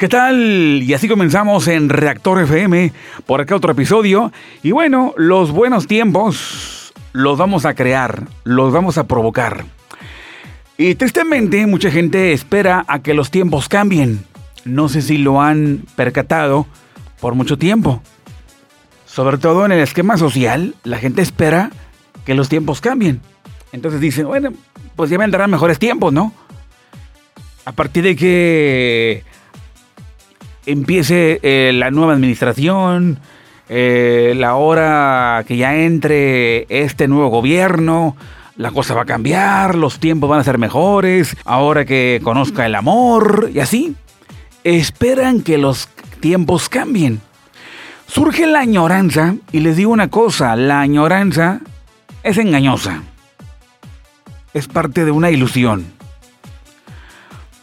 ¿Qué tal? Y así comenzamos en Reactor FM, por acá otro episodio. Y bueno, los buenos tiempos los vamos a crear, los vamos a provocar. Y tristemente mucha gente espera a que los tiempos cambien. No sé si lo han percatado por mucho tiempo. Sobre todo en el esquema social, la gente espera que los tiempos cambien. Entonces dicen, bueno, pues ya vendrán mejores tiempos, ¿no? A partir de que empiece eh, la nueva administración, eh, la hora que ya entre este nuevo gobierno, la cosa va a cambiar, los tiempos van a ser mejores, ahora que conozca el amor y así. Esperan que los tiempos cambien. Surge la añoranza y les digo una cosa, la añoranza es engañosa. Es parte de una ilusión.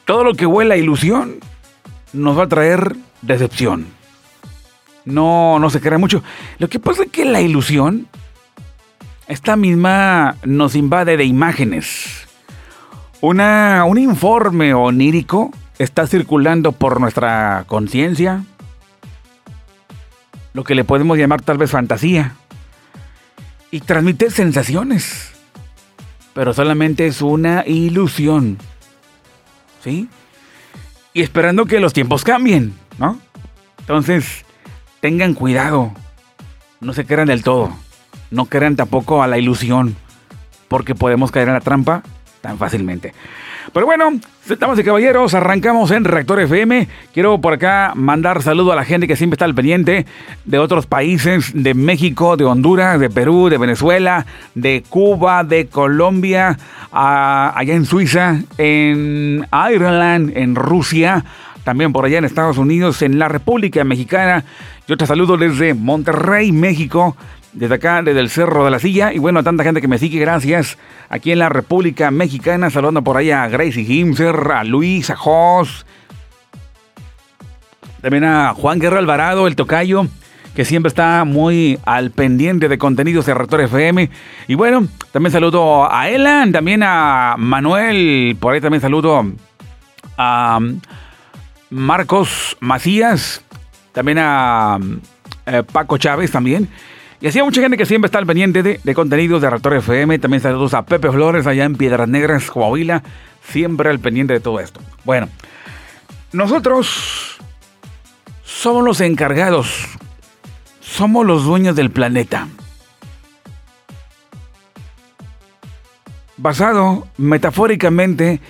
Todo lo que huele a ilusión nos va a traer decepción. No, no se crea mucho. Lo que pasa es que la ilusión, esta misma nos invade de imágenes. Una, un informe onírico está circulando por nuestra conciencia, lo que le podemos llamar tal vez fantasía, y transmite sensaciones, pero solamente es una ilusión. ¿Sí? Y esperando que los tiempos cambien, ¿no? Entonces, tengan cuidado, no se crean del todo, no crean tampoco a la ilusión, porque podemos caer en la trampa tan fácilmente. Pero bueno, estamos y caballeros, arrancamos en Reactor FM. Quiero por acá mandar saludo a la gente que siempre está al pendiente de otros países, de México, de Honduras, de Perú, de Venezuela, de Cuba, de Colombia, allá en Suiza, en Ireland, en Rusia, también por allá en Estados Unidos, en la República Mexicana. Yo te saludo desde Monterrey, México desde acá, desde el Cerro de la Silla. Y bueno, a tanta gente que me sigue, gracias. Aquí en la República Mexicana, saludando por ahí a Gracie Himser, a Luis, a Jos. También a Juan Guerra Alvarado, el tocayo, que siempre está muy al pendiente de contenidos de Rector FM. Y bueno, también saludo a Elan, también a Manuel, por ahí también saludo a Marcos Macías, también a eh, Paco Chávez también. Y así hay mucha gente que siempre está al pendiente de, contenidos de Raptor FM. También saludos a Pepe Flores allá en Piedras Negras, Coahuila. Siempre al pendiente de todo esto. Bueno, nosotros somos los encargados. Somos los dueños del planeta. Basado metafóricamente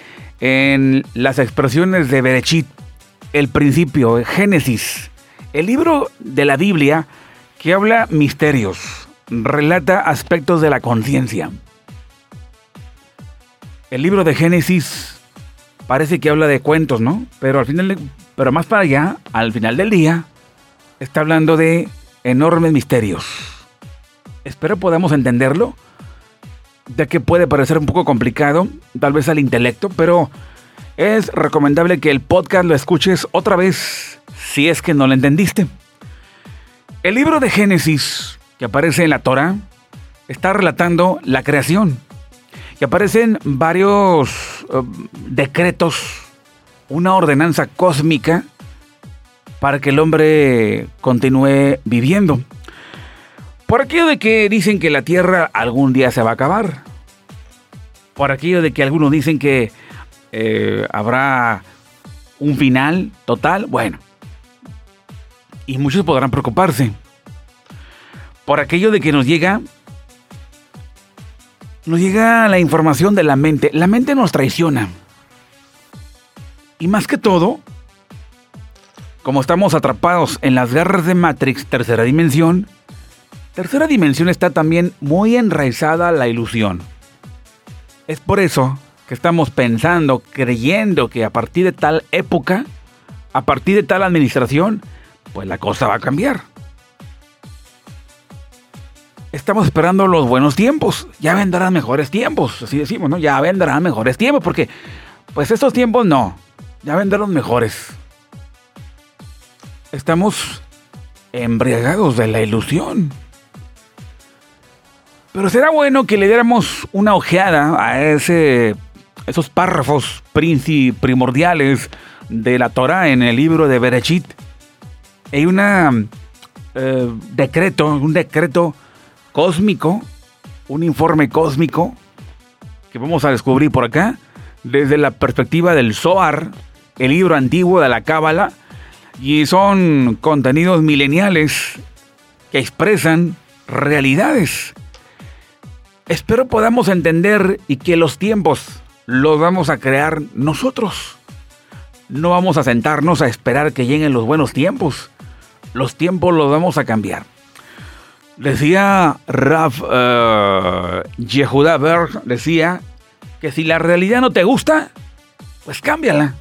en las expresiones de Berechit, el principio, Génesis, el libro de la Biblia que habla misterios, relata aspectos de la conciencia. El libro de Génesis parece que habla de cuentos, ¿no? Pero al final, pero más para allá, al final del día, está hablando de enormes misterios. Espero podamos entenderlo, ya que puede parecer un poco complicado, tal vez al intelecto, pero es recomendable que el podcast lo escuches otra vez si es que no lo entendiste. El libro de Génesis, que aparece en la Torah, está relatando la creación. Y aparecen varios eh, decretos, una ordenanza cósmica para que el hombre continúe viviendo. Por aquello de que dicen que la tierra algún día se va a acabar. Por aquello de que algunos dicen que eh, habrá un final total. Bueno, y muchos podrán preocuparse por aquello de que nos llega nos llega la información de la mente. La mente nos traiciona. Y más que todo, como estamos atrapados en las garras de Matrix, tercera dimensión, tercera dimensión está también muy enraizada la ilusión. Es por eso que estamos pensando, creyendo que a partir de tal época, a partir de tal administración, pues la cosa va a cambiar. Estamos esperando los buenos tiempos. Ya vendrán mejores tiempos, así decimos, ¿no? Ya vendrán mejores tiempos, porque pues estos tiempos no. Ya vendrán mejores. Estamos embriagados de la ilusión. Pero será bueno que le diéramos una ojeada a ese, esos párrafos primordiales de la Torah en el libro de Berechit. Hay una eh, decreto, un decreto cósmico, un informe cósmico que vamos a descubrir por acá desde la perspectiva del Zohar, el libro antiguo de la Cábala, y son contenidos mileniales que expresan realidades. Espero podamos entender y que los tiempos los vamos a crear nosotros. No vamos a sentarnos a esperar que lleguen los buenos tiempos. Los tiempos los vamos a cambiar. Decía Raf uh, Yehuda Berg, decía que si la realidad no te gusta, pues cámbiala.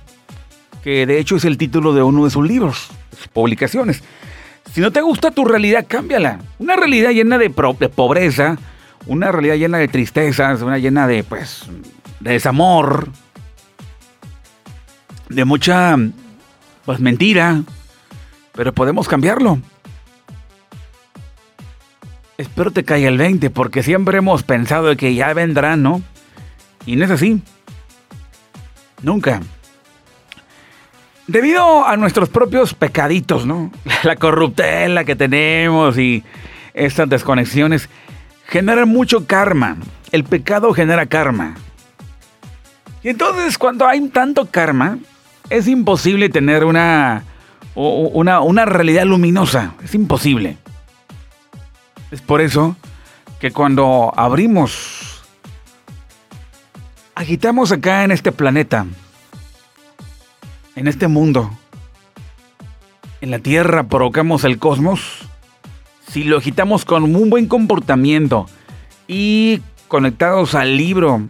Que de hecho es el título de uno de sus libros, sus publicaciones. Si no te gusta tu realidad, cámbiala. Una realidad llena de, pobreza, una realidad llena de tristezas, una llena de, pues, de desamor, de mucha, pues, mentira. Pero podemos cambiarlo. Espero te caiga el 20, porque siempre hemos pensado que ya vendrá, ¿no? Y no es así. Nunca. Debido a nuestros propios pecaditos, ¿no? La corruptela que tenemos y estas desconexiones generan mucho karma. El pecado genera karma. Y entonces cuando hay tanto karma, es imposible tener una, una, una realidad luminosa. Es imposible. Es por eso que cuando abrimos, agitamos acá en este planeta, en este mundo, en la Tierra provocamos el cosmos, si lo agitamos con un buen comportamiento y conectados al libro,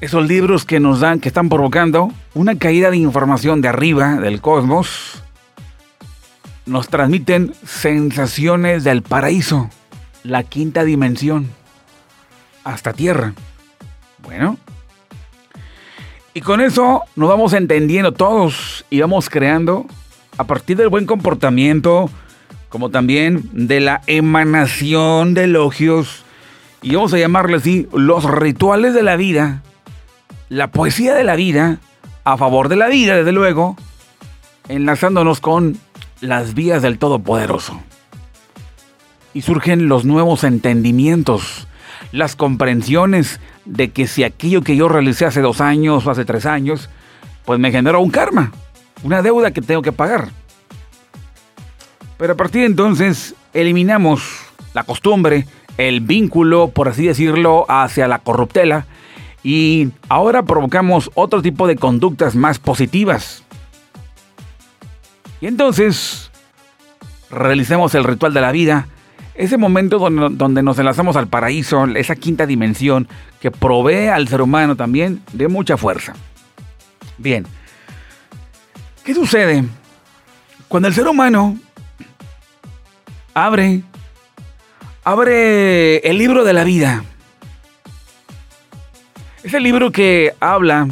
esos libros que nos dan, que están provocando una caída de información de arriba del cosmos, nos transmiten sensaciones del paraíso, la quinta dimensión, hasta tierra. Bueno. Y con eso nos vamos entendiendo todos y vamos creando, a partir del buen comportamiento, como también de la emanación de elogios, y vamos a llamarle así, los rituales de la vida, la poesía de la vida, a favor de la vida, desde luego, enlazándonos con las vías del Todopoderoso. Y surgen los nuevos entendimientos, las comprensiones de que si aquello que yo realicé hace dos años o hace tres años, pues me generó un karma, una deuda que tengo que pagar. Pero a partir de entonces eliminamos la costumbre, el vínculo, por así decirlo, hacia la corruptela y ahora provocamos otro tipo de conductas más positivas, y entonces realicemos el ritual de la vida, ese momento donde, nos enlazamos al paraíso, esa quinta dimensión que provee al ser humano también de mucha fuerza. Bien, ¿qué sucede cuando el ser humano abre, abre el libro de la vida? Ese libro que habla,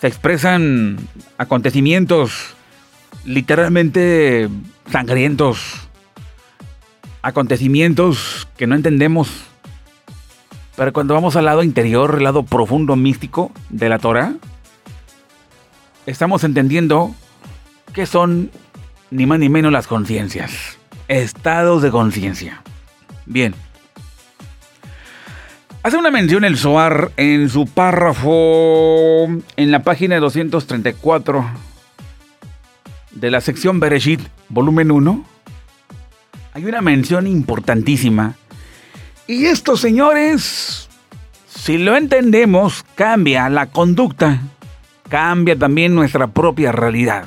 se expresan acontecimientos literalmente sangrientos, acontecimientos que no entendemos. Pero cuando vamos al lado interior, el lado profundo, místico de la Torah, estamos entendiendo que son ni más ni menos las conciencias, estados de conciencia. Bien. Hace una mención el Zohar en su párrafo en la página 234 de la sección Bereshit, volumen 1, hay una mención importantísima. Y esto, señores, si lo entendemos, cambia la conducta, cambia también nuestra propia realidad.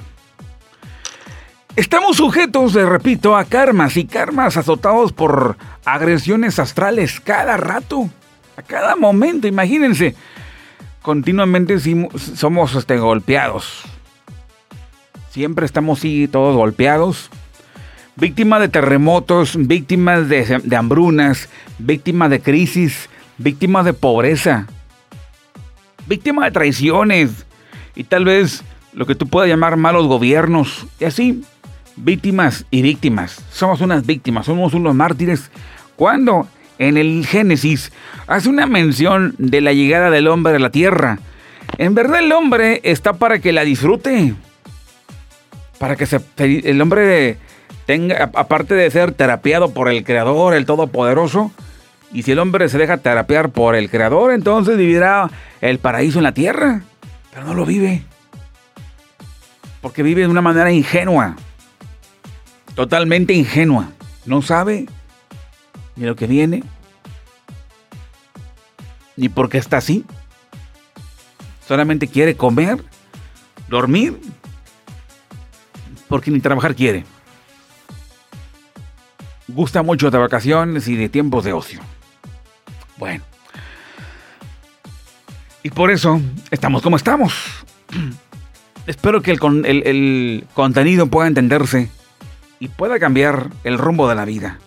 Estamos sujetos, de repito, a karmas y karmas azotados por agresiones astrales cada rato, a cada momento, imagínense. Continuamente somos este, golpeados, Siempre estamos así todos golpeados. Víctimas de terremotos, víctimas de, hambrunas, víctimas de crisis, víctimas de pobreza, víctimas de traiciones y tal vez lo que tú puedas llamar malos gobiernos. Y así, víctimas y víctimas. Somos unas víctimas, somos unos mártires. Cuando en el Génesis hace una mención de la llegada del hombre a la tierra, En verdad el hombre está para que la disfrute. Para que el hombre tenga, aparte de ser terapiado por el Creador, el Todopoderoso, y si el hombre se deja terapiar por el Creador, entonces vivirá el paraíso en la tierra. Pero no lo vive. Porque vive de una manera ingenua. Totalmente ingenua. No sabe ni lo que viene, ni por qué está así. Solamente quiere comer, dormir, porque ni trabajar quiere. Gusta mucho de vacaciones y de tiempos de ocio. Bueno. Y por eso estamos como estamos. Espero que el, el, contenido pueda entenderse y pueda cambiar el rumbo de la vida.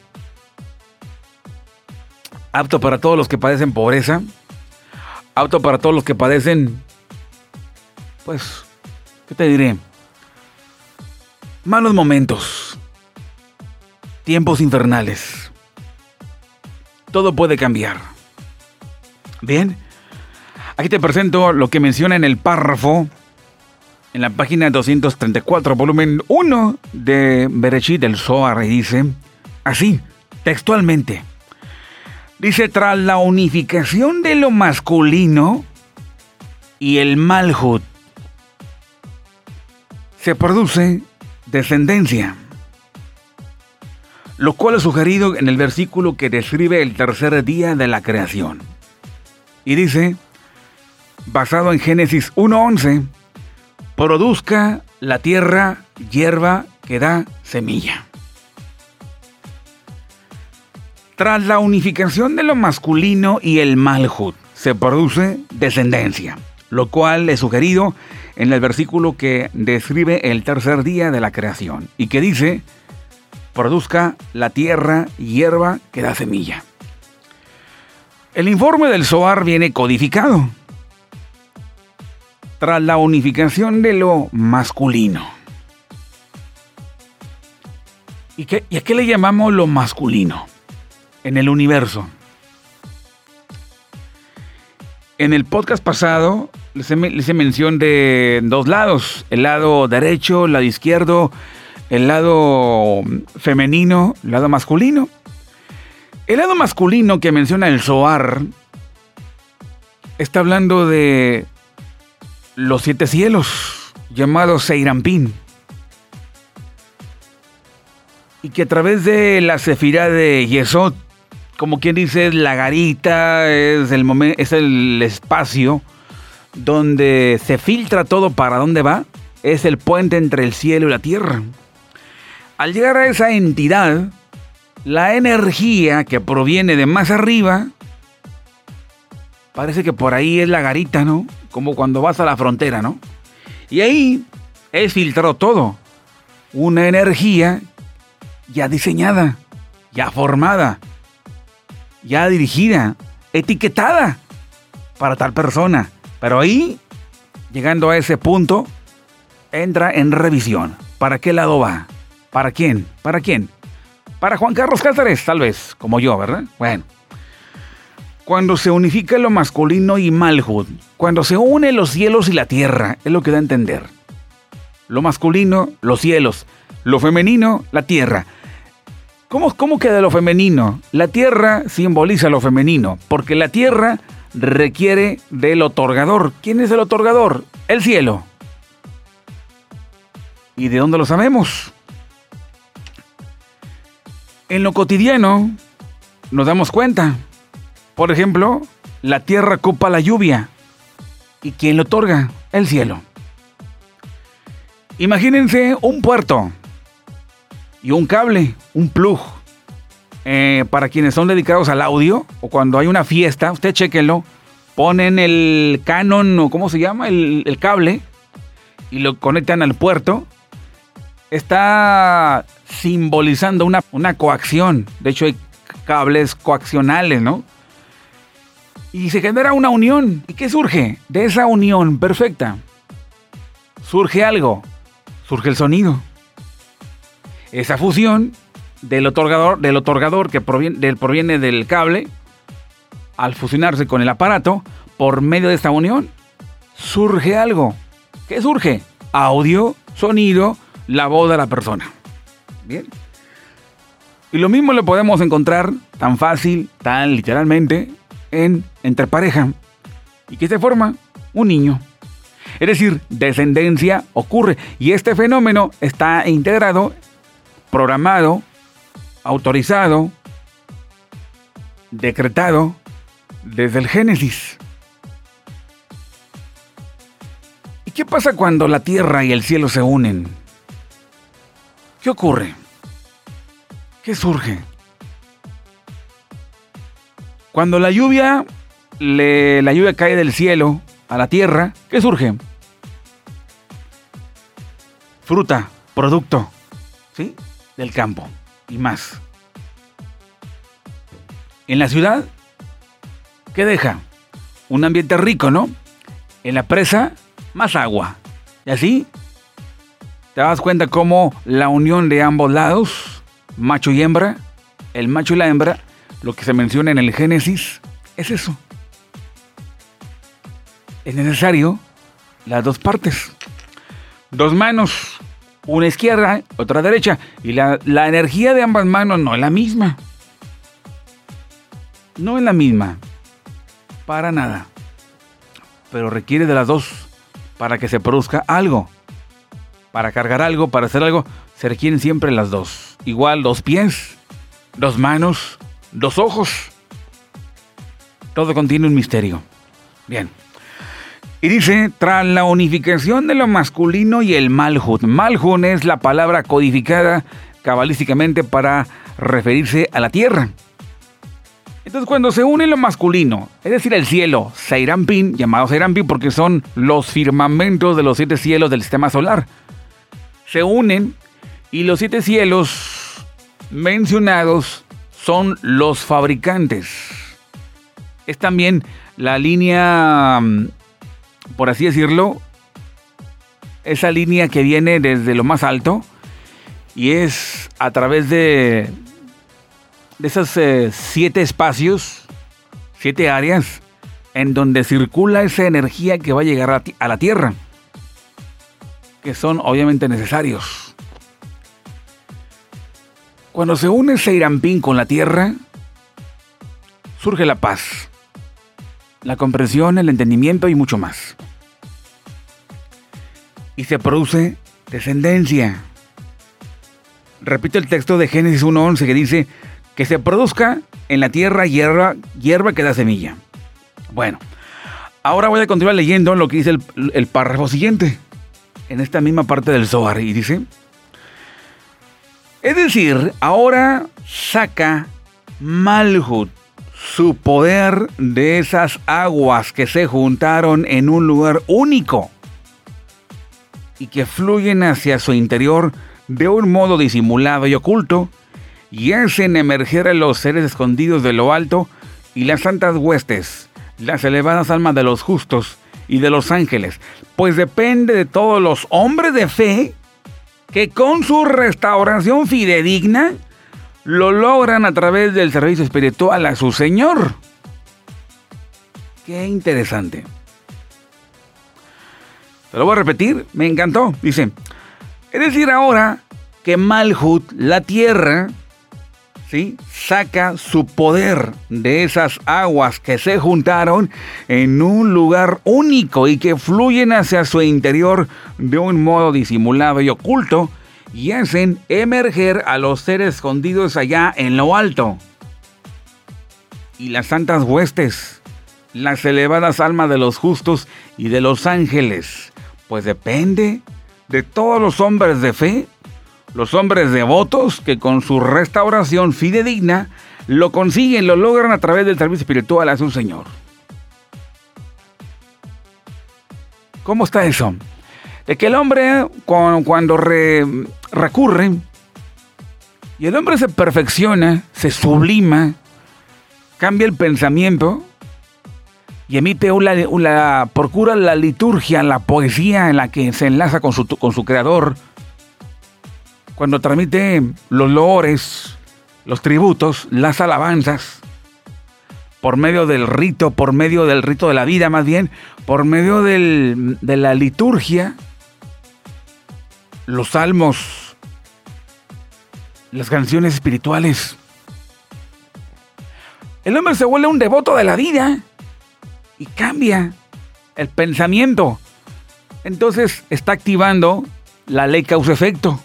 Apto para todos los que padecen pobreza. Apto para todos los que padecen, pues, ¿qué te diré? Malos momentos. Tiempos infernales. Todo puede cambiar. Bien, aquí te presento lo que menciona en el párrafo, en la página 234, volumen 1 de Berechit del Zohar, y dice así, textualmente. Dice, tras la unificación de lo masculino y el malhut, se produce descendencia, lo cual es sugerido en el versículo que describe el tercer día de la creación. Y dice, basado en Génesis 1.11, produzca la tierra hierba que da semilla. Tras la unificación de lo masculino y el malhut, se produce descendencia, lo cual es sugerido en el versículo que describe el tercer día de la creación y que dice, produzca la tierra hierba que da semilla. El informe del SOAR viene codificado tras la unificación de lo masculino. ¿Y, qué, a qué le llamamos lo masculino en el universo? En el podcast pasado les hice mención de dos lados, el lado derecho, el lado izquierdo, el lado femenino, el lado masculino. El lado masculino que menciona el Zohar está hablando de los siete cielos, llamados Seirampín. Y que a través de la cefira de Yesod, como quien dice, es la garita, es el, es el espacio donde se filtra todo para dónde va, es el puente entre el cielo y la tierra. Al llegar a esa entidad, la energía que proviene de más arriba, parece que por ahí es la garita, ¿no? Como cuando vas a la frontera, ¿no? Y ahí es filtrado todo. Una energía ya diseñada, ya formada, ya dirigida, etiquetada para tal persona. Pero ahí, llegando a ese punto, entra en revisión. ¿Para qué lado va? ¿Para quién? ¿Para quién? Para Juan Carlos Cáceres, tal vez, como yo, ¿verdad? Bueno. Cuando se unifica lo masculino y Malhud, cuando se une los cielos y la tierra, es lo que da a entender. Lo masculino, los cielos. Lo femenino, la tierra. ¿Cómo, ¿Cómo queda lo femenino? La tierra simboliza lo femenino, porque la tierra requiere del otorgador. ¿Quién es el otorgador? El cielo. ¿Y de dónde lo sabemos? En lo cotidiano nos damos cuenta. Por ejemplo, la tierra ocupa la lluvia. ¿Y quién lo otorga? El cielo. Imagínense un puerto y un cable, un plug. Eh, para quienes son dedicados al audio o cuando hay una fiesta, usted chequenlo, ponen el canon o cómo se llama, el, el cable y lo conectan al puerto. Está simbolizando una, una coacción. De hecho, hay cables coaccionales, ¿no? Y se genera una unión. ¿Y qué surge? De esa unión perfecta. Surge algo. Surge el sonido. Esa fusión del otorgador, del otorgador que proviene del, proviene del cable, al fusionarse con el aparato, por medio de esta unión, surge algo. ¿Qué surge? Audio, sonido, la voz de la persona. Bien. Y lo mismo lo podemos encontrar tan fácil, tan literalmente, en entre pareja. ¿Y qué se forma? Un niño. Es decir, descendencia ocurre. Y este fenómeno está integrado, programado, autorizado, decretado desde el Génesis. ¿Y qué pasa cuando la tierra y el cielo se unen? ¿Qué ocurre? ¿Qué surge? Cuando la lluvia, la lluvia cae del cielo a la tierra, ¿qué surge? Fruta, producto, ¿sí? Del campo y más. En la ciudad, ¿qué deja? Un ambiente rico, ¿no? En la presa, más agua. Y así, te das cuenta cómo la unión de ambos lados, macho y hembra, el macho y la hembra, lo que se menciona en el Génesis, es eso. Es necesario las dos partes. Dos manos, una izquierda, otra derecha. Y la, la energía de ambas manos no es la misma. No es la misma. Para nada. Pero requiere de las dos para que se produzca algo. Para cargar algo, para hacer algo, se requieren siempre las dos. Igual dos pies, dos manos, dos ojos. Todo contiene un misterio. Bien. Y dice, tras la unificación de lo masculino y el Malhut. Malhut es la palabra codificada cabalísticamente para referirse a la tierra. Entonces cuando se une lo masculino, es decir, el cielo, Seirampin, llamado Seirampin porque son los firmamentos de los siete cielos del sistema solar, se unen y los siete cielos mencionados son los fabricantes. Es también la línea mm, por así decirlo, esa línea que viene desde lo más alto y es a través de, de esos eh, siete espacios, siete áreas, en donde circula esa energía que va a llegar a, a la Tierra, que son obviamente necesarios. Cuando se une Seirampín con la Tierra, surge la paz la comprensión, el entendimiento y mucho más. Y se produce descendencia. Repito el texto de Génesis 1.11 que dice que se produzca en la tierra hierba, hierba que da semilla. Bueno, ahora voy a continuar leyendo lo que dice el, el párrafo siguiente, en esta misma parte del Zohar, y dice, es decir, ahora saca Malhut su poder de esas aguas que se juntaron en un lugar único y que fluyen hacia su interior de un modo disimulado y oculto y hacen emerger a los seres escondidos de lo alto y las santas huestes, las elevadas almas de los justos y de los ángeles, pues depende de todos los hombres de fe que con su restauración fidedigna lo logran a través del servicio espiritual a su Señor. Qué interesante. Te lo voy a repetir, me encantó. Dice, es decir, ahora que Malhut, la tierra, ¿sí? saca su poder de esas aguas que se juntaron en un lugar único y que fluyen hacia su interior de un modo disimulado y oculto, y hacen emerger a los seres escondidos allá en lo alto. Y las santas huestes, las elevadas almas de los justos y de los ángeles, pues depende de todos los hombres de fe, los hombres devotos que con su restauración fidedigna lo consiguen, lo logran a través del servicio espiritual a su Señor. ¿Cómo está eso? De que el hombre cuando recurre y el hombre se perfecciona, se sublima, cambia el pensamiento y emite una, procura la liturgia, la poesía en la que se enlaza con su, con su creador, cuando transmite los loores, los tributos, las alabanzas, por medio del rito, por medio del rito de la vida más bien, por medio del, de la liturgia, los salmos, las canciones espirituales. El hombre se vuelve un devoto de la vida y cambia el pensamiento. Entonces está activando la ley causa-efecto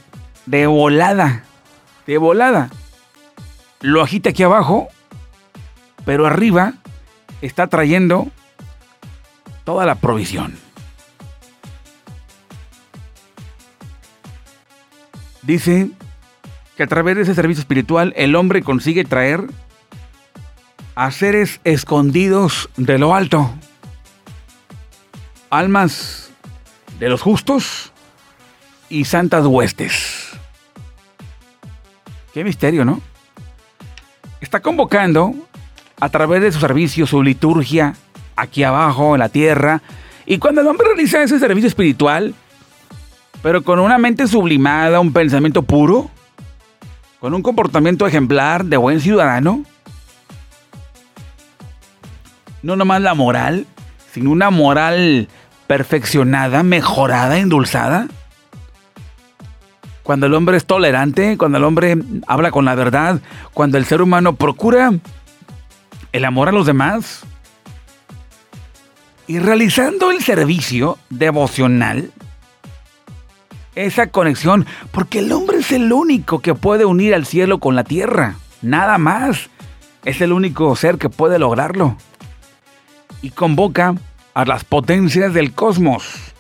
de volada, de volada. Lo agita aquí abajo pero arriba está trayendo toda la provisión. Dice que a través de ese servicio espiritual el hombre consigue traer a seres escondidos de lo alto, almas de los justos y santas huestes. Qué misterio, ¿no? Está convocando a través de su servicio, su liturgia, aquí abajo en la tierra. Y cuando el hombre realiza ese servicio espiritual, pero con una mente sublimada, un pensamiento puro, con un comportamiento ejemplar de buen ciudadano, no nomás la moral, sino una moral perfeccionada, mejorada, endulzada. Cuando el hombre es tolerante, cuando el hombre habla con la verdad, cuando el ser humano procura el amor a los demás y realizando el servicio devocional, esa conexión, porque el hombre es el único que puede unir al cielo con la tierra, nada más. Es el único ser que puede lograrlo. Y convoca a las potencias del cosmos.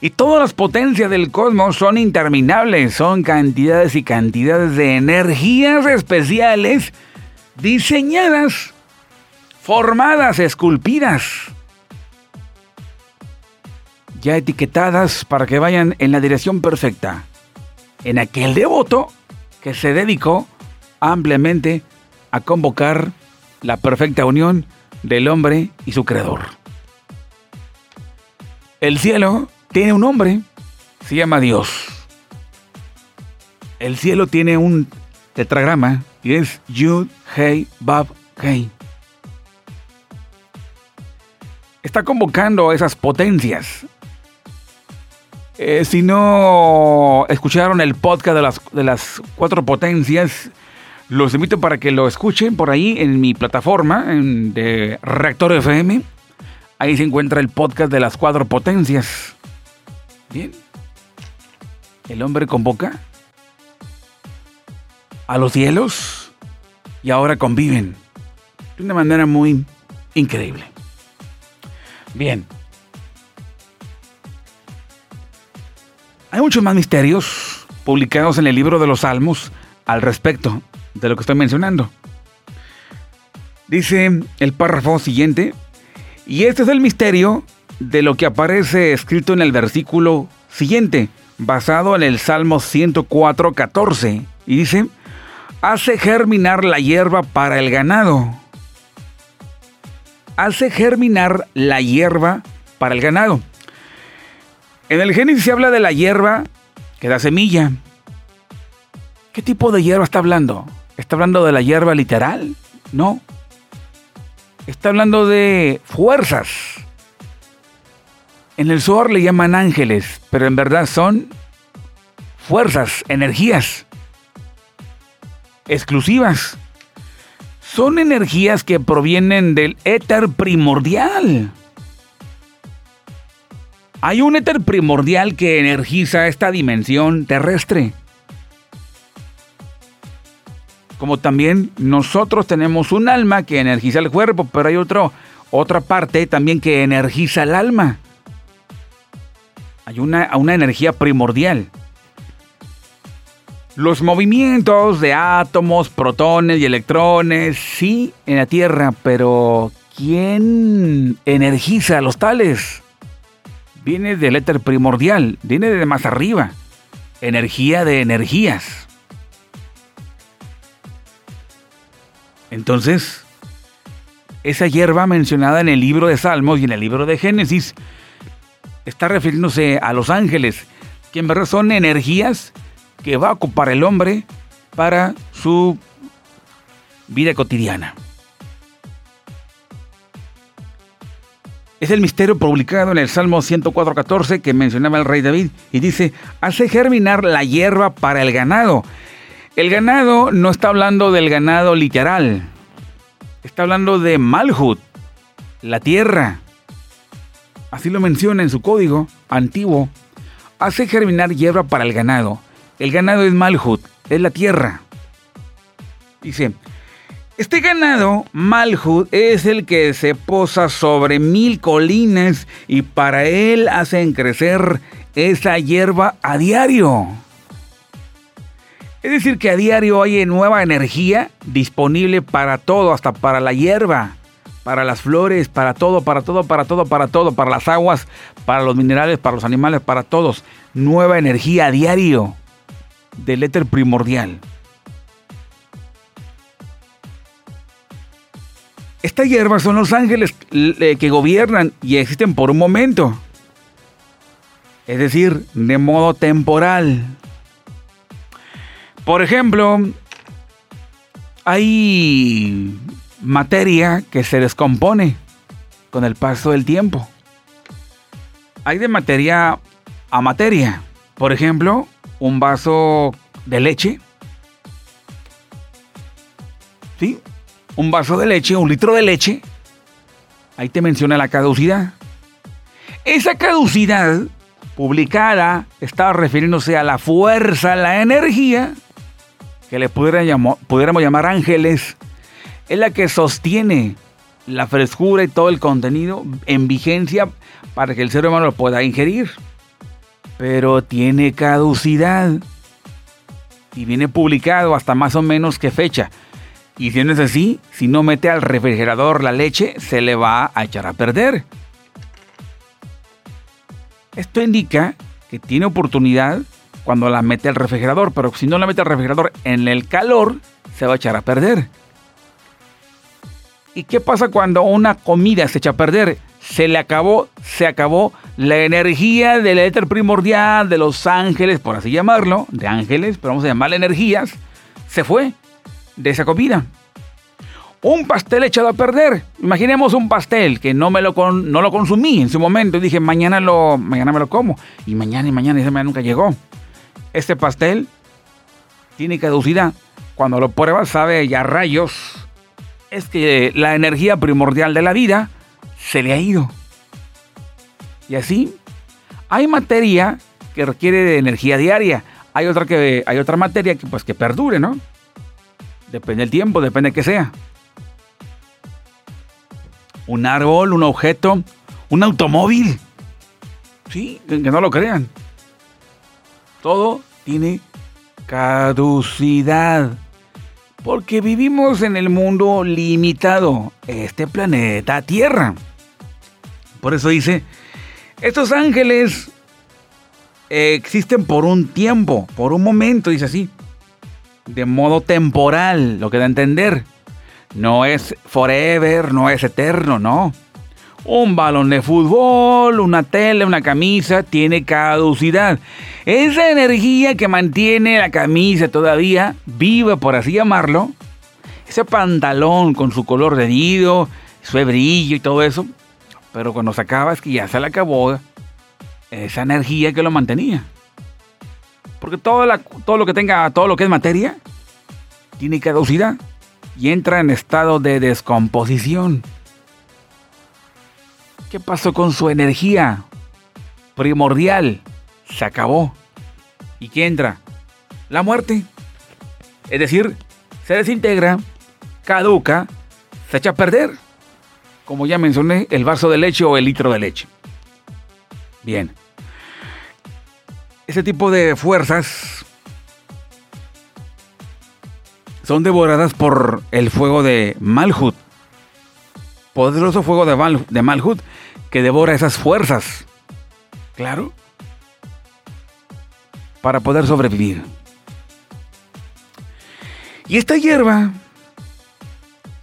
Y todas las potencias del cosmos son interminables, son cantidades y cantidades de energías especiales diseñadas formadas, esculpidas, ya etiquetadas para que vayan en la dirección perfecta, en aquel devoto que se dedicó ampliamente a convocar la perfecta unión del hombre y su creador. El cielo tiene un nombre, se llama Dios. El cielo tiene un tetragrama y es Yud, Hei, Bab, Hei está convocando a esas potencias. Eh, si no escucharon el podcast de las, de las cuatro potencias, los invito para que lo escuchen por ahí en mi plataforma de Reactor FM. Ahí se encuentra el podcast de las cuatro potencias. Bien. El hombre convoca a los cielos y ahora conviven de una manera muy increíble. Bien. Hay muchos más misterios publicados en el libro de los Salmos al respecto de lo que estoy mencionando. Dice el párrafo siguiente, y este es el misterio de lo que aparece escrito en el versículo siguiente, basado en el Salmo 104, 14, y dice, hace germinar la hierba para el ganado hace germinar la hierba para el ganado. En el Génesis se habla de la hierba que da semilla. ¿Qué tipo de hierba está hablando? ¿Está hablando de la hierba literal? No. Está hablando de fuerzas. En el Zohar le llaman ángeles, pero en verdad son fuerzas, energías exclusivas son energías que provienen del éter primordial. Hay un éter primordial que energiza esta dimensión terrestre. Como también nosotros tenemos un alma que energiza el cuerpo, pero hay otra parte también que energiza el alma. Hay una, una energía primordial. Los movimientos de átomos, protones y electrones, sí, en la Tierra, pero ¿quién energiza los tales? Viene del éter primordial, viene de más arriba. Energía de energías. Entonces, esa hierba mencionada en el libro de Salmos y en el libro de Génesis está refiriéndose a los ángeles, que en verdad son energías que va a ocupar el hombre para su vida cotidiana. Es el misterio publicado en el Salmo 104.14 que mencionaba el rey David y dice, hace germinar la hierba para el ganado. El ganado no está hablando del ganado literal, está hablando de Malhut, la tierra. Así lo menciona en su código antiguo. Hace germinar hierba para el ganado. El ganado es Malhut, es la tierra. Dice, este ganado, Malhut, es el que se posa sobre mil colinas y para él hacen crecer esa hierba a diario. Es decir, que a diario hay nueva energía disponible para todo, hasta para la hierba, para las flores, para todo, para todo, para todo, para todo, para las aguas, para los minerales, para los animales, para todos. Nueva energía a diario del éter primordial. Esta hierba son los ángeles eh, que gobiernan y existen por un momento. Es decir, de modo temporal. Por ejemplo, hay materia que se descompone con el paso del tiempo. Hay de materia a materia. Por ejemplo, un vaso de leche. ¿Sí? Un vaso de leche, un litro de leche, ahí te menciona la caducidad. Esa caducidad publicada estaba refiriéndose a la fuerza, la energía, que le pudiéramos llamar ángeles, es la que sostiene la frescura y todo el contenido en vigencia para que el ser humano lo pueda ingerir. Pero tiene caducidad. Y viene publicado hasta más o menos qué fecha. Y si no es así, si no mete al refrigerador la leche, se le va a echar a perder. Esto indica que tiene oportunidad cuando la mete al refrigerador, pero si no la mete al refrigerador en el calor, se va a echar a perder. ¿Y qué pasa cuando una comida se echa a perder? Se le acabó, se acabó la energía del éter primordial, de los ángeles, por así llamarlo, de ángeles, pero vamos a llamarle energías, se fue de esa comida. Un pastel echado a perder. Imaginemos un pastel que no me lo, no lo consumí en su momento. Dije, mañana, lo, mañana me lo como. Y mañana y mañana y esa mañana nunca llegó. Este pastel tiene caducidad. Cuando lo pruebas sabe ya rayos. Es que la energía primordial de la vida se le ha ido. Y así, hay materia que requiere de energía diaria. Hay otra, que, hay otra materia que, pues, que perdure, ¿no? Depende del tiempo, depende de qué sea. Un árbol, un objeto, un automóvil. Sí, que no lo crean. Todo tiene caducidad. Porque vivimos en el mundo limitado, este planeta Tierra. Por eso dice, estos ángeles existen por un tiempo, por un momento, dice así de modo temporal, lo que da a entender. No es forever, no es eterno, no. Un balón de fútbol, una tela, una camisa, tiene caducidad. Esa energía que mantiene la camisa todavía viva, por así llamarlo, ese pantalón con su color de nido, su brillo y todo eso, pero cuando se acaba es que ya se le acabó esa energía que lo mantenía. Porque todo, lo que tenga, todo lo que es materia, tiene caducidad y entra en estado de descomposición. ¿Qué pasó con su energía primordial? Se acabó. ¿Y qué entra? La muerte. Es decir, se desintegra, caduca, se echa a perder. Como ya mencioné, el vaso de leche o el litro de leche. Bien. Este tipo de fuerzas son devoradas por el fuego de Malhut. Poderoso fuego de Malhut que devora esas fuerzas. Claro. Para poder sobrevivir. Y esta hierba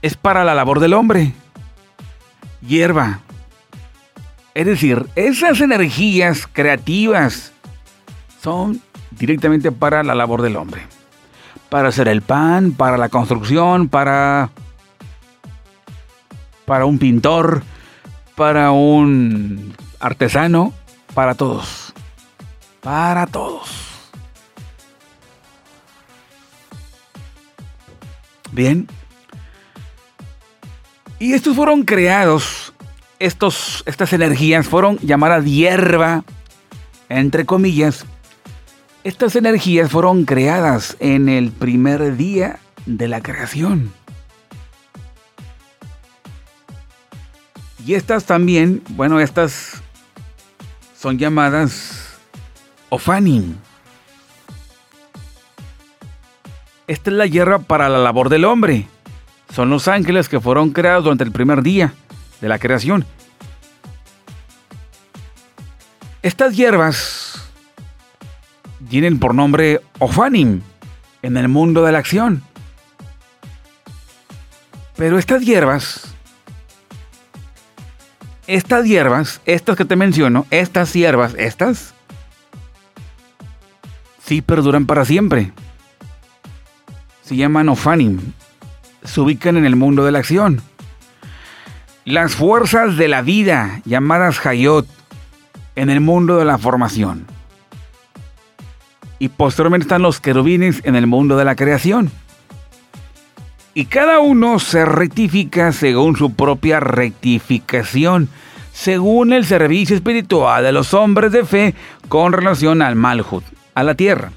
es para la labor del hombre. Hierba. Es decir, esas energías creativas son directamente para la labor del hombre. Para hacer el pan, para la construcción, para, para un pintor, para un artesano, para todos. Para todos. Bien. Y estos fueron creados, estos, estas energías fueron llamadas hierba, entre comillas. Estas energías fueron creadas en el primer día de la creación. Y estas también, bueno, estas son llamadas Ofanim. Esta es la hierba para la labor del hombre. Son los ángeles que fueron creados durante el primer día de la creación. Estas hierbas tienen por nombre Ofanim en el mundo de la acción. Pero estas hierbas estas hierbas, estas que te menciono, estas hierbas, estas, sí perduran para siempre. Se llaman Ofanim. Se ubican en el mundo de la acción. Las fuerzas de la vida, llamadas Hayot, en el mundo de la formación. Y posteriormente están los querubines en el mundo de la creación. Y cada uno se rectifica según su propia rectificación, según el servicio espiritual de los hombres de fe con relación al Malhut, a la tierra,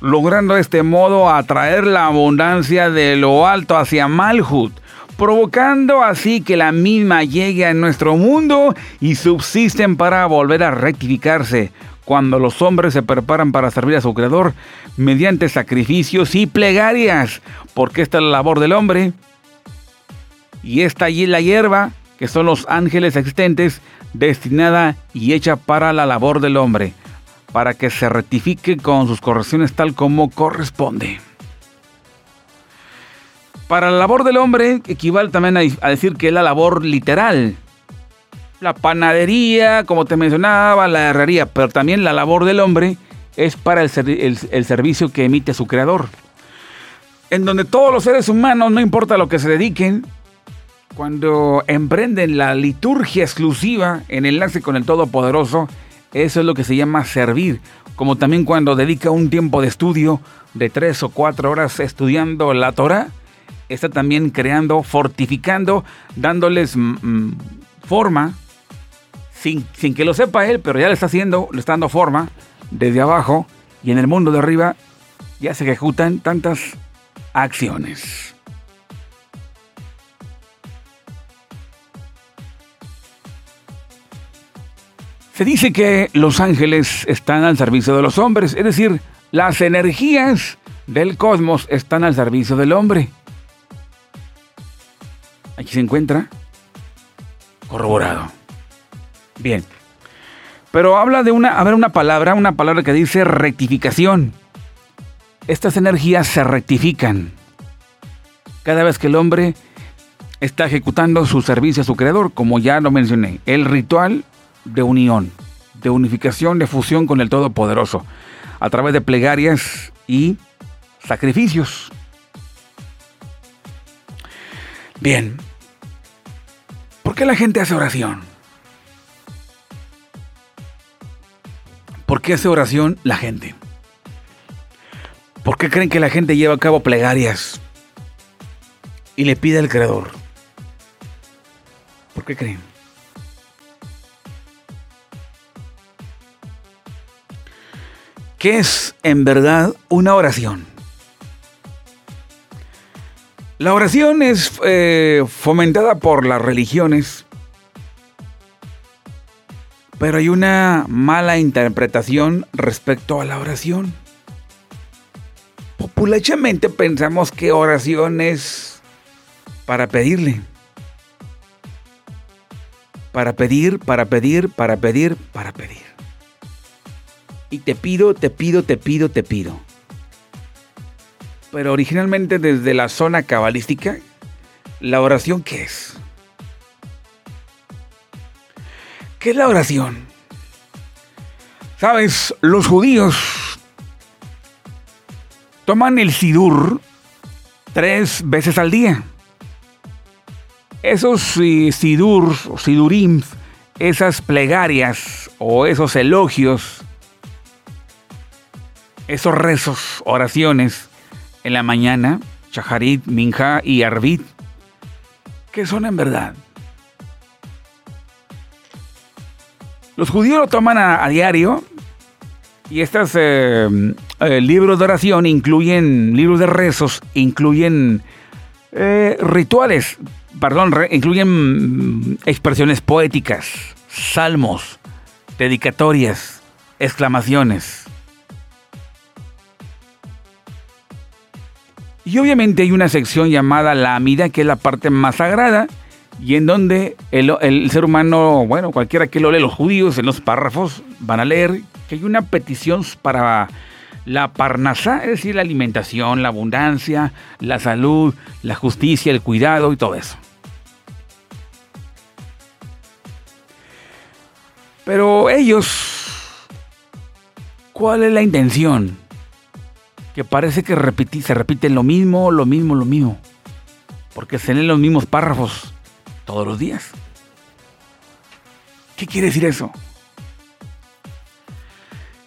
logrando de este modo atraer la abundancia de lo alto hacia Malhut, provocando así que la misma llegue a nuestro mundo y subsisten para volver a rectificarse, cuando los hombres se preparan para servir a su Creador mediante sacrificios y plegarias, porque esta es la labor del hombre. Y esta allí la hierba, que son los ángeles existentes, destinada y hecha para la labor del hombre, para que se rectifique con sus correcciones tal como corresponde. Para la labor del hombre equivale también a decir que es la labor literal, la panadería, como te mencionaba, la herrería, pero también la labor del hombre es para el, servicio que emite su creador. En donde todos los seres humanos, no importa lo que se dediquen, cuando emprenden la liturgia exclusiva en enlace con el Todopoderoso, eso es lo que se llama servir. Como también cuando dedica un tiempo de estudio de tres o cuatro horas estudiando la Torah, está también creando, fortificando, dándoles mm, mm, forma sin, que lo sepa él, pero ya le está haciendo, le está dando forma desde abajo y en el mundo de arriba ya se ejecutan tantas acciones. Se dice que los ángeles están al servicio de los hombres, es decir, las energías del cosmos están al servicio del hombre. Aquí se encuentra corroborado. Bien. Pero habla de una, ver, una palabra, una palabra que dice rectificación. Estas energías se rectifican. Cada vez que el hombre está ejecutando su servicio a su creador, como ya lo mencioné, el ritual de unión, de unificación, de fusión con el Todopoderoso, a través de plegarias y sacrificios. Bien, ¿por qué la gente hace oración? ¿Por qué hace oración la gente? ¿Por qué creen que la gente lleva a cabo plegarias y le pide al Creador? ¿Por qué creen? ¿Qué es en verdad una oración? La oración es eh, fomentada por las religiones pero hay una mala interpretación respecto a la oración. Populachamente pensamos que oración es para pedirle. Para pedir, para pedir, para pedir, para pedir. Y te pido, te pido, te pido, te pido. Pero originalmente desde la zona cabalística, ¿la oración qué es? ¿Qué es la oración? Sabes, los judíos toman el sidur tres veces al día. esos sidur, sidurim, esas plegarias o esos elogios, esos rezos, oraciones en la mañana, Shaharit, Minja y Arvit, ¿qué son en verdad? Los judíos lo toman a, diario y estos eh, eh, libros de oración incluyen, libros de rezos, incluyen eh, rituales, perdón, incluyen mm, expresiones poéticas, salmos, dedicatorias, exclamaciones. Y obviamente hay una sección llamada la Amida, que es la parte más sagrada, y en donde el, ser humano, bueno, cualquiera que lo lee, los judíos en los párrafos van a leer que hay una petición para la parnasá, es decir, la alimentación, la abundancia, la salud, la justicia, el cuidado y todo eso. Pero ellos, ¿cuál es la intención? Que parece que se repite lo mismo, lo mismo, lo mismo. Porque se leen los mismos párrafos todos los días. ¿Qué quiere decir eso?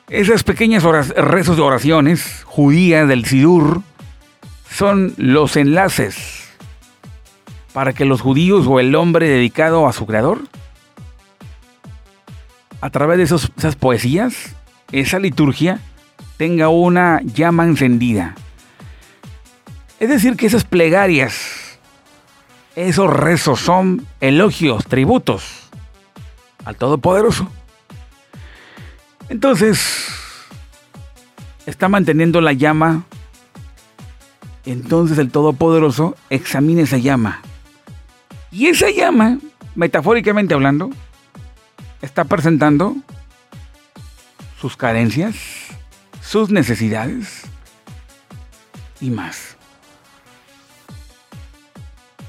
Esas pequeñas rezos de oraciones judías del Sidur son los enlaces para que los judíos o el hombre dedicado a su creador, a través de esas poesías, esa liturgia, tenga una llama encendida. Es decir, que esas plegarias esos rezos son elogios, tributos al Todopoderoso. Entonces, está manteniendo la llama. Entonces el Todopoderoso examina esa llama. Y esa llama, metafóricamente hablando, está presentando sus carencias, sus necesidades y más.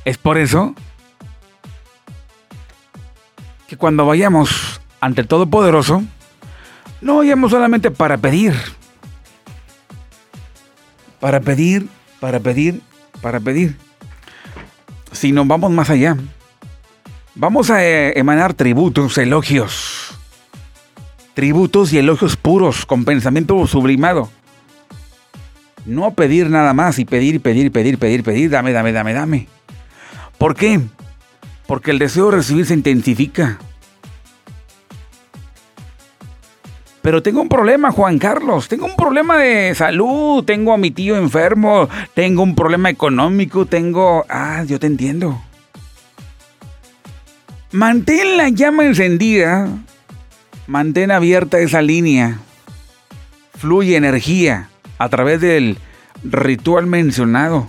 Es por eso que cuando vayamos ante el Todopoderoso, no vayamos solamente para pedir, para pedir, para pedir, para pedir, sino vamos más allá. Vamos a eh, emanar tributos, elogios, tributos y elogios puros, con pensamiento sublimado. No pedir nada más y pedir, pedir, pedir, pedir, pedir, dame, dame, dame, dame. ¿Por qué? Porque el deseo de recibir se intensifica. Pero tengo un problema, Juan Carlos. Tengo un problema de salud. Tengo a mi tío enfermo. Tengo un problema económico. Tengo... Ah, yo te entiendo. Mantén la llama encendida. Mantén abierta esa línea. Fluye energía a través del ritual mencionado.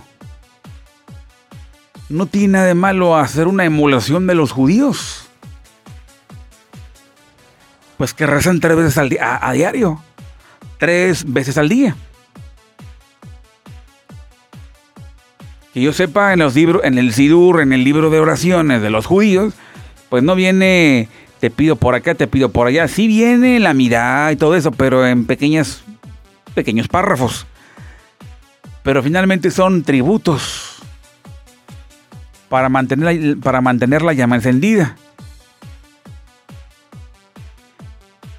No tiene nada de malo hacer una emulación de los judíos. Pues que rezan tres veces al día, a, diario. Tres veces al día. Que yo sepa, en los libros, en el Sidur, en el libro de oraciones de los judíos, pues no viene te pido por acá, te pido por allá. Sí viene la mirada y todo eso, pero en pequeñas, pequeños párrafos. Pero finalmente son tributos para mantener, para mantener la llama encendida.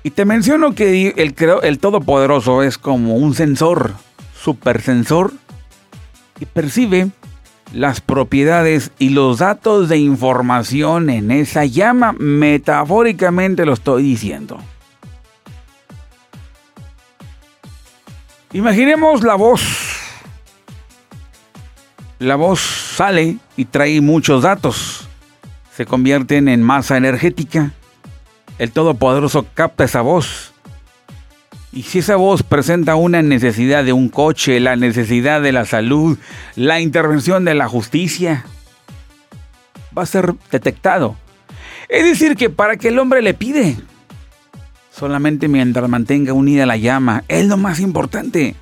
Y te menciono que el, el Todopoderoso es como un sensor, supersensor, y percibe las propiedades y los datos de información en esa llama, metafóricamente lo estoy diciendo. Imaginemos la voz la voz sale y trae muchos datos. Se convierten en masa energética. El Todopoderoso capta esa voz. Y si esa voz presenta una necesidad de un coche, la necesidad de la salud, la intervención de la justicia, va a ser detectado. Es decir, que para que el hombre le pide, solamente mientras mantenga unida la llama, es lo más importante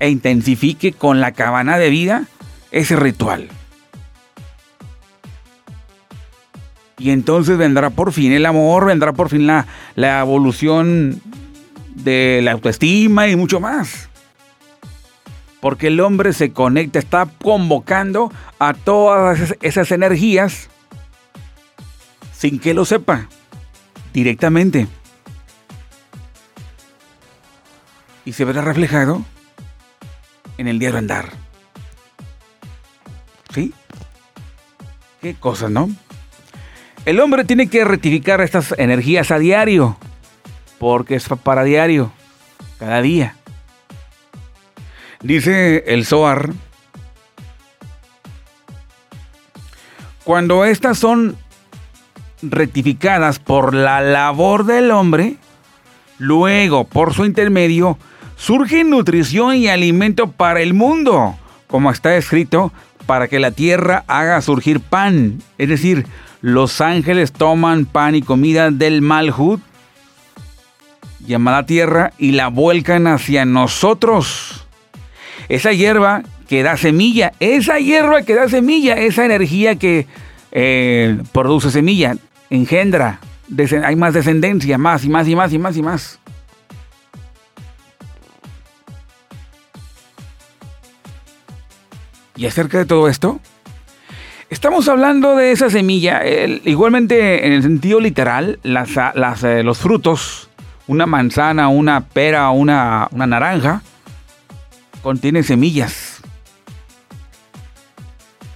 e intensifique con la cabana de vida ese ritual. Y entonces vendrá por fin el amor, vendrá por fin la, la evolución de la autoestima y mucho más. Porque el hombre se conecta, está convocando a todas esas energías sin que lo sepa directamente. Y se verá reflejado en el diario andar. Qué cosas, ¿no? El hombre tiene que rectificar estas energías a diario, porque es para diario, cada día. Dice el Zohar, cuando estas son rectificadas por la labor del hombre, luego por su intermedio surge nutrición y alimento para el mundo, como está escrito, para que la tierra haga surgir pan. Es decir, los ángeles toman pan y comida del Malhut, llamada tierra, y la vuelcan hacia nosotros. Esa hierba que da semilla, esa hierba que da semilla, esa energía que eh, produce semilla, engendra, hay más descendencia, más y más y más y más y más. Y acerca de todo esto, estamos hablando de esa semilla, igualmente en el sentido literal, las, eh, los frutos, una manzana, una pera, una, una naranja, contiene semillas.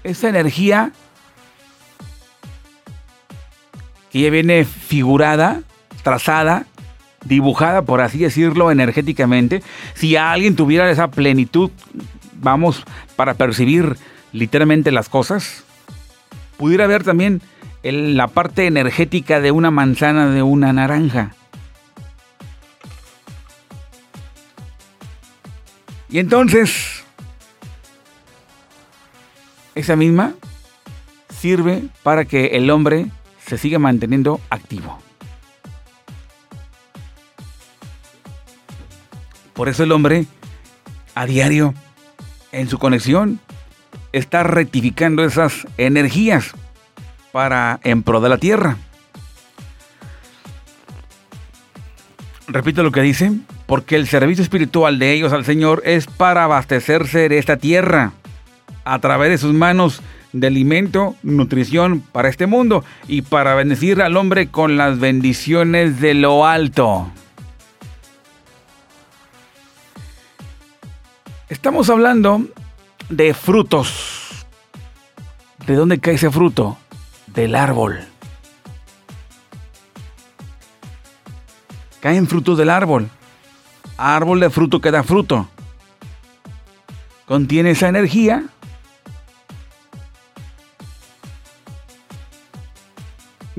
Esa energía que ya viene figurada, trazada, dibujada, por así decirlo, energéticamente. Si alguien tuviera esa plenitud, vamos, para percibir literalmente las cosas, pudiera ver también la parte energética de una manzana, de una naranja. Y entonces, esa misma sirve para que el hombre se siga manteniendo activo. Por eso el hombre, a diario, en su conexión, está rectificando esas energías para en pro de la tierra. Repito lo que dice, porque el servicio espiritual de ellos al Señor es para abastecerse de esta tierra a través de sus manos de alimento, nutrición para este mundo y para bendecir al hombre con las bendiciones de lo alto. Estamos hablando de frutos. ¿De dónde cae ese fruto? Del árbol. Caen frutos del árbol. Árbol de fruto que da fruto. Contiene esa energía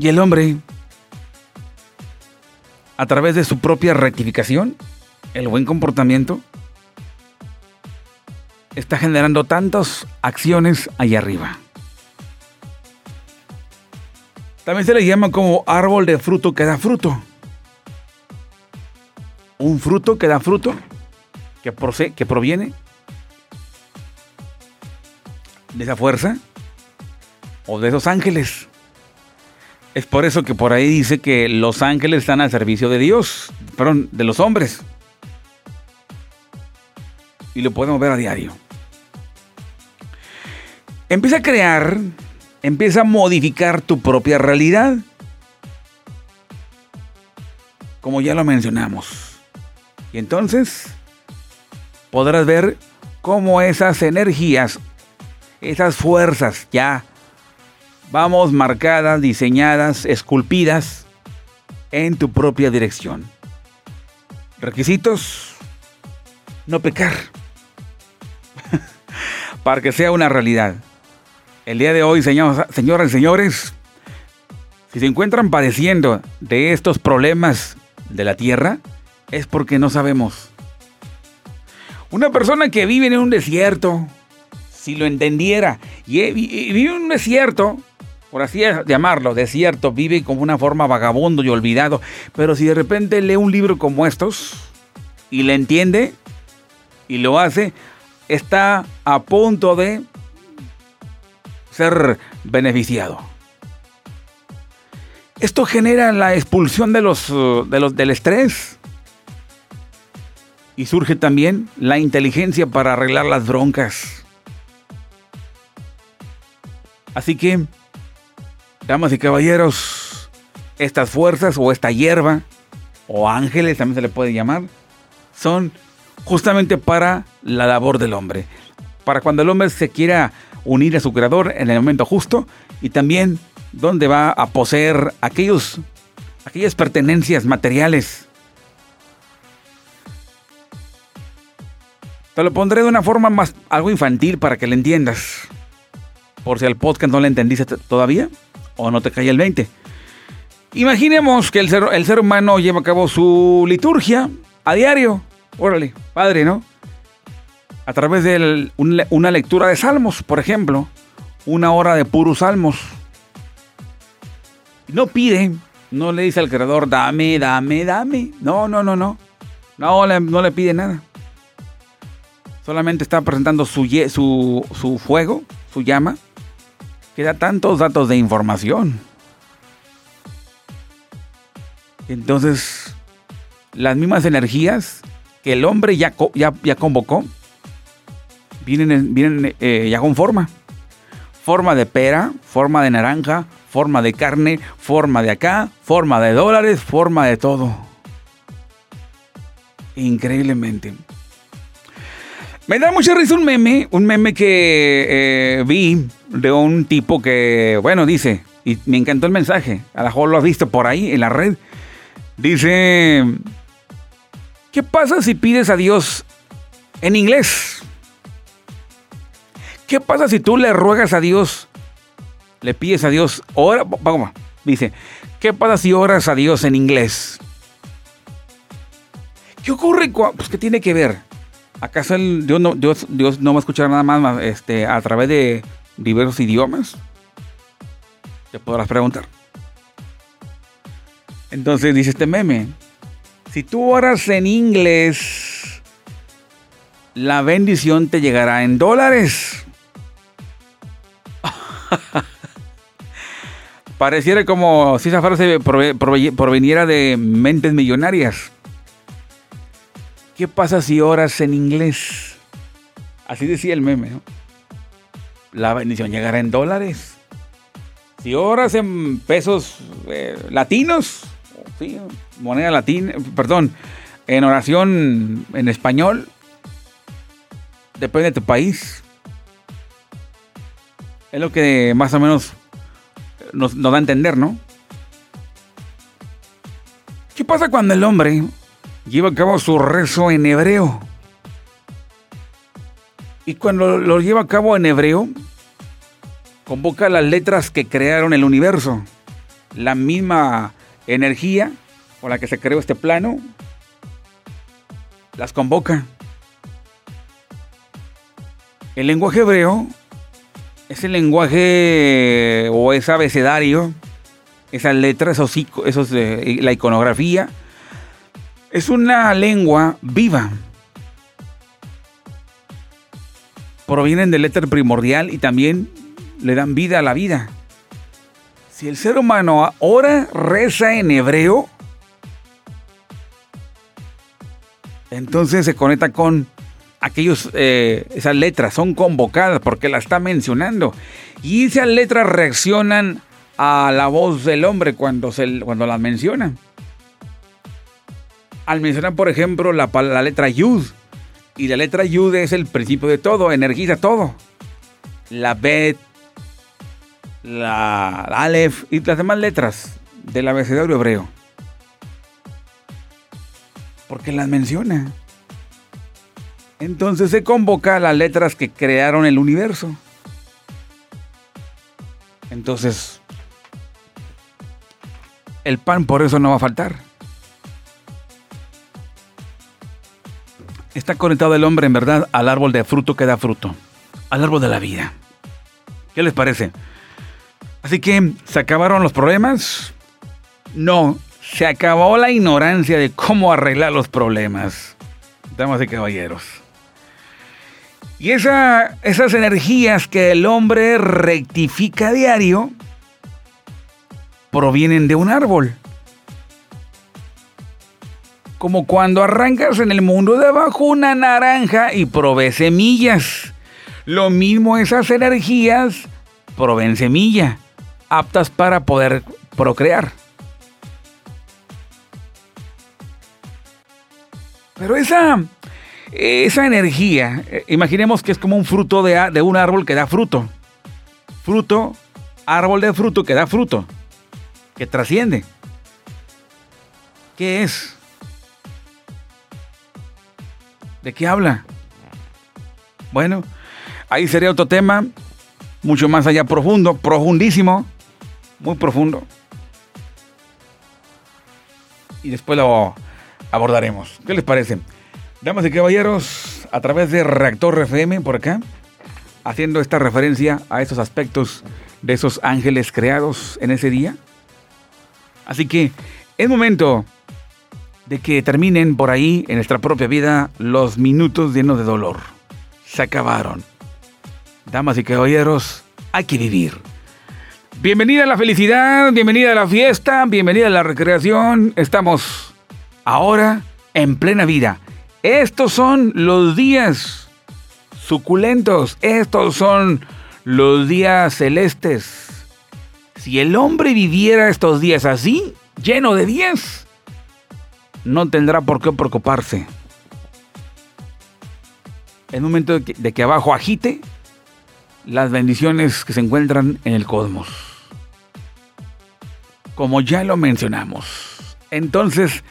Y el hombre, a través de su propia rectificación, el buen comportamiento, está generando tantas acciones allá arriba. También se le llama como árbol de fruto que da fruto. Un fruto que da fruto, que, que proviene de esa fuerza o de esos ángeles es por eso que por ahí dice que los ángeles están al servicio de Dios, perdón, de los hombres. Y lo podemos ver a diario. Empieza a crear, empieza a modificar tu propia realidad. Como ya lo mencionamos. Y entonces podrás ver cómo esas energías, esas fuerzas ya vamos marcadas, diseñadas, esculpidas en tu propia dirección. Requisitos, no pecar, para que sea una realidad. El día de hoy, señoras y señores, si se encuentran padeciendo de estos problemas de la tierra, es porque no sabemos. Una persona que vive en un desierto, si lo entendiera, y vive en un desierto, por así llamarlo, desierto, vive como una forma vagabundo y olvidado. Pero si de repente lee un libro como estos y le entiende y lo hace, está a punto de ser beneficiado. Esto genera la expulsión de los, de los, del estrés. Y surge también la inteligencia para arreglar las broncas. Así que, damas y caballeros, estas fuerzas o esta hierba, o ángeles también se le puede llamar, son justamente para la labor del hombre. Para cuando el hombre se quiera unir a su creador en el momento justo y también donde va a poseer aquellos, aquellas pertenencias materiales. Te lo pondré de una forma más algo infantil para que le entiendas. Por si al podcast no le entendiste todavía o no te cae el 20. Imaginemos que el ser, el ser humano lleva a cabo su liturgia a diario. Órale, padre, ¿no? A través de una lectura de salmos, por ejemplo. Una hora de puros salmos. No pide, no le dice al creador, dame, dame, dame. No, no, no, no. No, no le pide nada. Solamente está presentando su, su, su fuego, su llama, que da tantos datos de información. Entonces, las mismas energías que el hombre ya, ya, ya convocó, vienen, vienen eh, ya con forma. Forma de pera, forma de naranja, forma de carne, forma de acá, forma de dólares, forma de todo. Increíblemente. Me da mucha risa un meme, un meme que eh, vi de un tipo que, bueno, dice, y me encantó el mensaje, a lo mejor lo has visto por ahí en la red. Dice, ¿qué pasa si pides a Dios en inglés? ¿Qué pasa si tú le ruegas a Dios, le pides a Dios, ora, vamos, dice, ¿qué pasa si oras a Dios en inglés? ¿Qué ocurre? Pues, ¿qué tiene que ver? ¿Acaso Dios, no, Dios, no va a escuchar nada más este, a través de diversos idiomas? Te podrás preguntar. Entonces dice este meme, si tú oras en inglés, la bendición te llegará en dólares. Pareciera como si esa frase proveniera de mentes millonarias. ¿Qué pasa si oras en inglés? Así decía el meme, ¿no? La bendición llegará en dólares. Si oras en pesos eh, latinos, moneda latina, perdón, en oración en español, depende de tu país. Es lo que más o menos nos, nos da a entender, ¿no? ¿Qué pasa cuando el hombre lleva a cabo su rezo en hebreo. Y cuando lo lleva a cabo en hebreo, convoca las letras que crearon el universo. La misma energía con la que se creó este plano, las convoca. El lenguaje hebreo es el lenguaje o ese abecedario, esas letras, esos, esos eh, la iconografía es una lengua viva. Provienen del éter primordial y también le dan vida a la vida. Si el ser humano ahora reza en hebreo, entonces se conecta con aquellos, eh, esas letras, son convocadas porque la está mencionando. Y esas letras reaccionan a la voz del hombre cuando, se, cuando las mencionan al mencionar, por ejemplo, la, letra Yud, y la letra Yud es el principio de todo, energiza todo. La Bet, la, Aleph y las demás letras del abecedario hebreo. Porque las menciona. Entonces se convoca a las letras que crearon el universo. Entonces, el pan por eso no va a faltar. está conectado el hombre en verdad al árbol de fruto que da fruto, al árbol de la vida. ¿Qué les parece? Así que, ¿se acabaron los problemas? No, se acabó la ignorancia de cómo arreglar los problemas. Damas y caballeros. Y esa, esas energías que el hombre rectifica diario provienen de un árbol. como cuando arrancas en el mundo de abajo una naranja y provee semillas. Lo mismo esas energías proveen semilla, aptas para poder procrear. Pero esa, esa energía, eh, imaginemos que es como un fruto de, de un árbol que da fruto. Fruto, árbol de fruto que da fruto, que trasciende. ¿Qué es? ¿De qué habla? Bueno, ahí sería otro tema, mucho más allá profundo, profundísimo, muy profundo. Y después lo abordaremos. ¿Qué les parece? Damas y caballeros, a través de Reactor FM por acá, haciendo esta referencia a esos aspectos de esos ángeles creados en ese día. Así que es momento de que terminen por ahí en nuestra propia vida los minutos llenos de dolor. Se acabaron. Damas y caballeros, hay que vivir. Bienvenida a la felicidad, bienvenida a la fiesta, bienvenida a la recreación. Estamos ahora en plena vida. Estos son los días suculentos, estos son los días celestes. Si el hombre viviera estos días así, lleno de días, no tendrá por qué preocuparse. Es momento de que abajo agite las bendiciones que se encuentran en el cosmos. Como ya lo mencionamos. Entonces,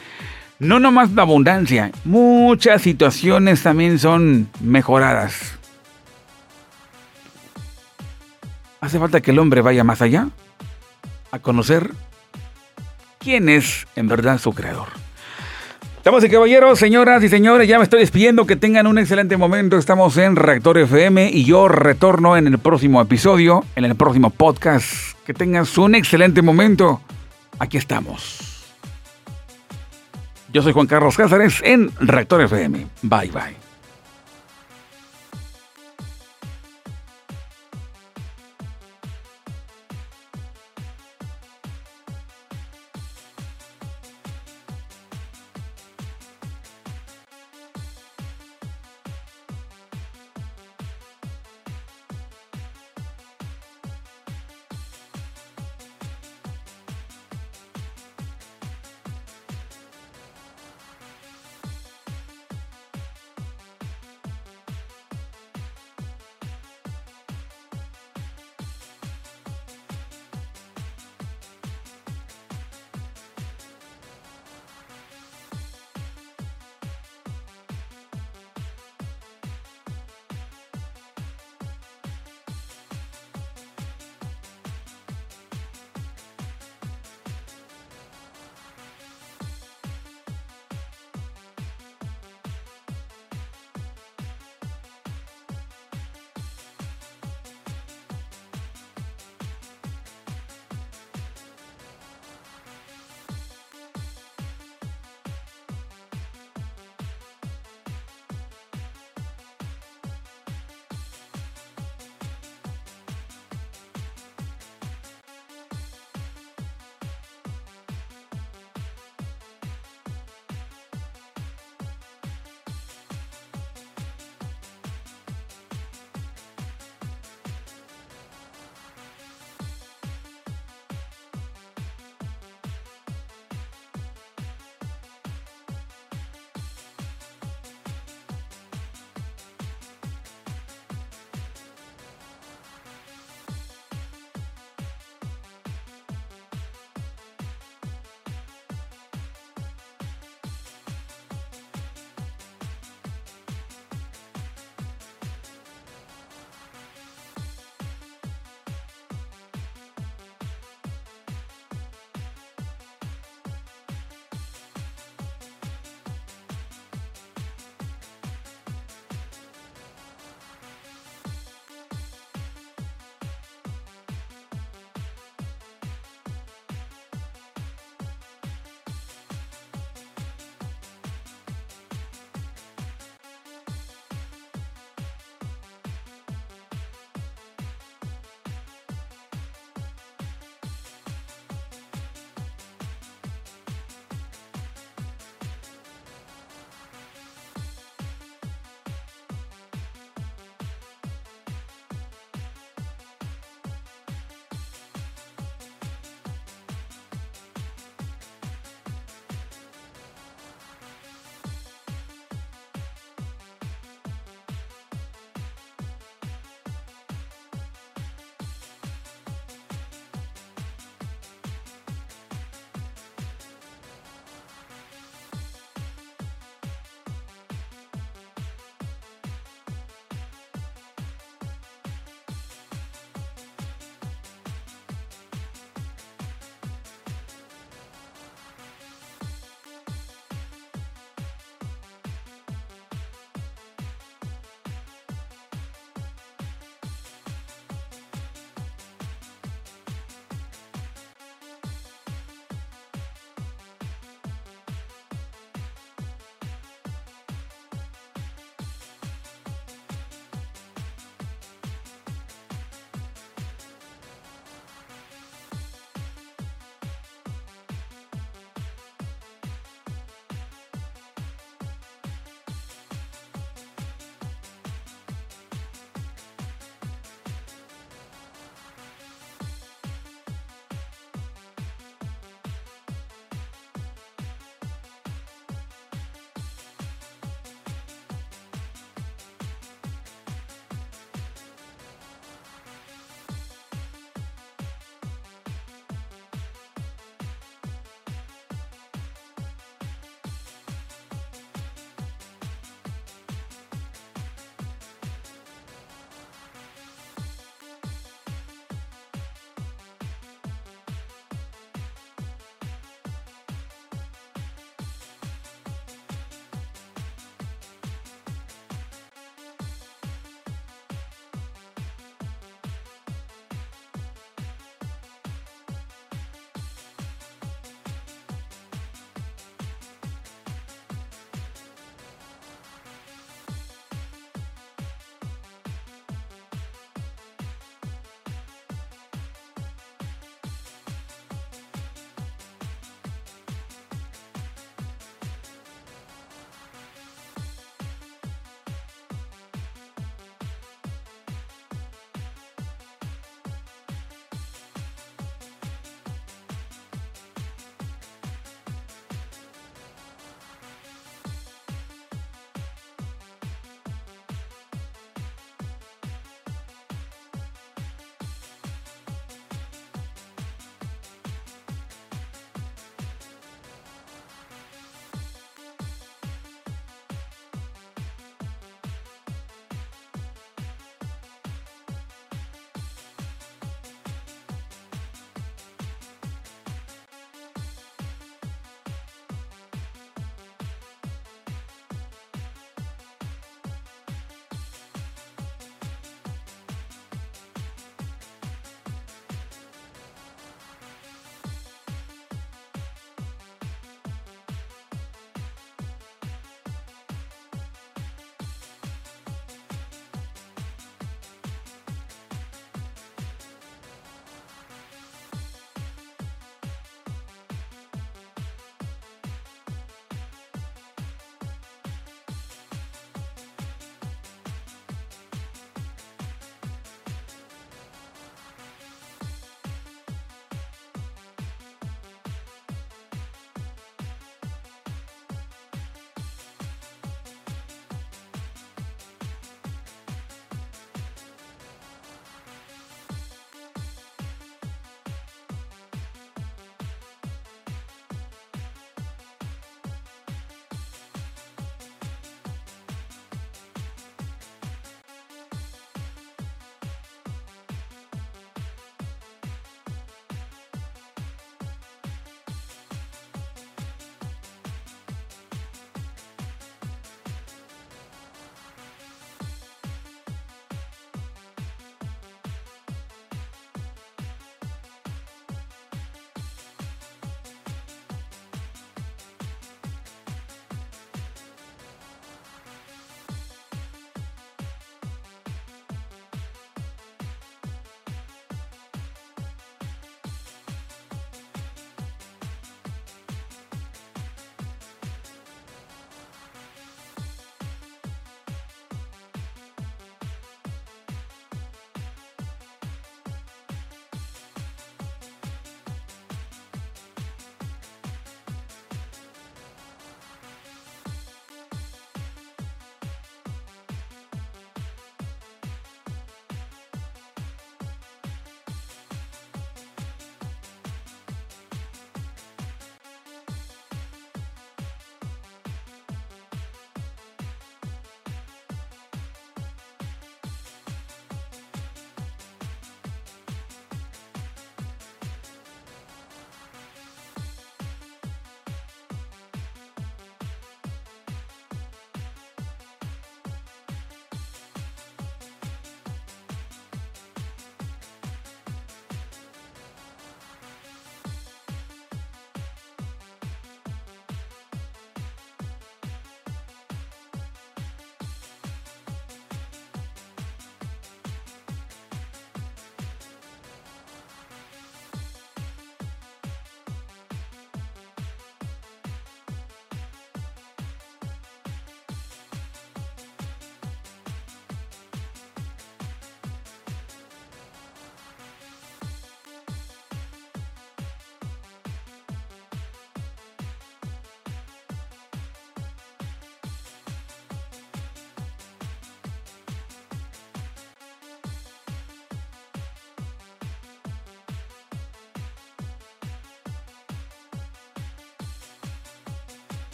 no nomás la abundancia, muchas situaciones también son mejoradas. Hace falta que el hombre vaya más allá, a conocer quién es en verdad su creador. Estamos y caballeros, señoras y señores, ya me estoy despidiendo, que tengan un excelente momento. Estamos en Reactor FM y yo retorno en el próximo episodio, en el próximo podcast. Que tengas un excelente momento. Aquí estamos. Yo soy Juan Carlos Cázares en Reactor FM. Bye bye.